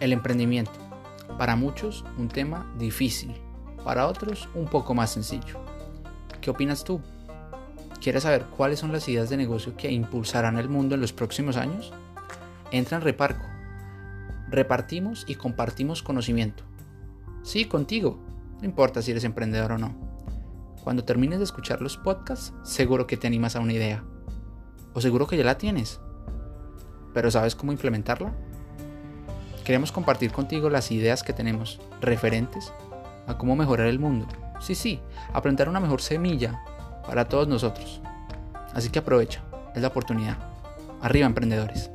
El emprendimiento. Para muchos un tema difícil, para otros un poco más sencillo. ¿Qué opinas tú? ¿Quieres saber cuáles son las ideas de negocio que impulsarán el mundo en los próximos años? Entra en Reparco. Repartimos y compartimos conocimiento. Sí, contigo. No importa si eres emprendedor o no. Cuando termines de escuchar los podcasts, seguro que te animas a una idea. O seguro que ya la tienes. ¿Pero sabes cómo implementarla? Queremos compartir contigo las ideas que tenemos referentes a cómo mejorar el mundo. Sí, sí, a plantar una mejor semilla para todos nosotros. Así que aprovecha, es la oportunidad. Arriba emprendedores.